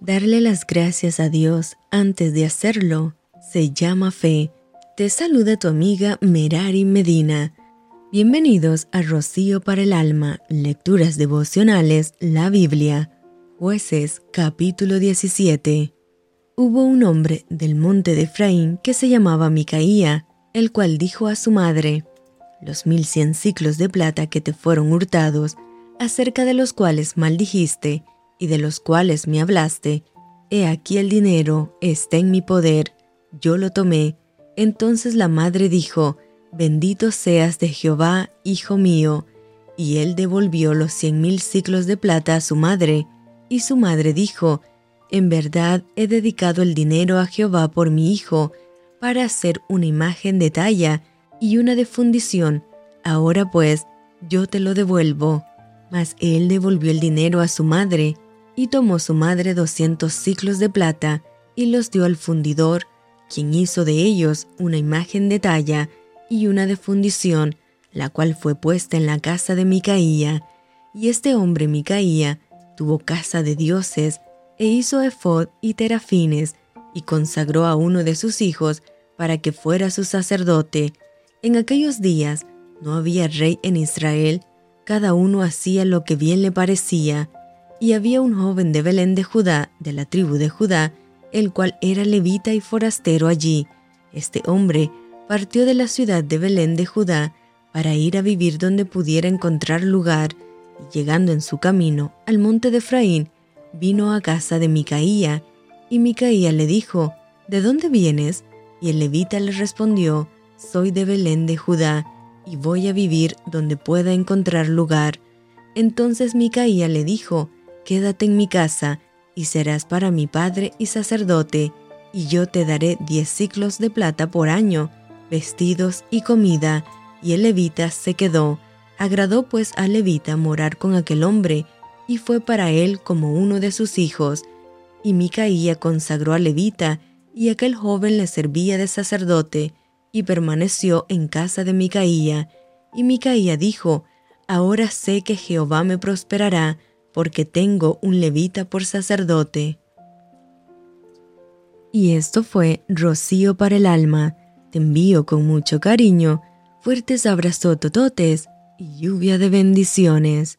Darle las gracias a Dios antes de hacerlo se llama fe. Te saluda tu amiga Merari Medina. Bienvenidos a Rocío para el Alma, Lecturas Devocionales, la Biblia. Jueces capítulo 17. Hubo un hombre del monte de Efraín que se llamaba Micaía, el cual dijo a su madre, Los mil cien ciclos de plata que te fueron hurtados, acerca de los cuales maldijiste, y de los cuales me hablaste, he aquí el dinero está en mi poder, yo lo tomé. Entonces la madre dijo, Bendito seas de Jehová, hijo mío. Y él devolvió los cien mil ciclos de plata a su madre. Y su madre dijo, En verdad he dedicado el dinero a Jehová por mi hijo, para hacer una imagen de talla y una de fundición. Ahora pues, yo te lo devuelvo. Mas él devolvió el dinero a su madre y tomó su madre doscientos ciclos de plata y los dio al fundidor, quien hizo de ellos una imagen de talla y una de fundición, la cual fue puesta en la casa de Micaía. Y este hombre Micaía tuvo casa de dioses e hizo efod y terafines y consagró a uno de sus hijos para que fuera su sacerdote. En aquellos días no había rey en Israel, cada uno hacía lo que bien le parecía. Y había un joven de Belén de Judá, de la tribu de Judá, el cual era levita y forastero allí. Este hombre partió de la ciudad de Belén de Judá para ir a vivir donde pudiera encontrar lugar, y llegando en su camino al monte de Efraín, vino a casa de Micaía, y Micaía le dijo, ¿De dónde vienes? Y el levita le respondió, Soy de Belén de Judá, y voy a vivir donde pueda encontrar lugar. Entonces Micaía le dijo, quédate en mi casa, y serás para mi padre y sacerdote, y yo te daré diez ciclos de plata por año, vestidos y comida. Y el levita se quedó. Agradó pues al levita morar con aquel hombre, y fue para él como uno de sus hijos. Y Micaía consagró al levita, y aquel joven le servía de sacerdote, y permaneció en casa de Micaía. Y Micaía dijo, Ahora sé que Jehová me prosperará, porque tengo un levita por sacerdote. Y esto fue Rocío para el alma. Te envío con mucho cariño, fuertes abrazos tototes y lluvia de bendiciones.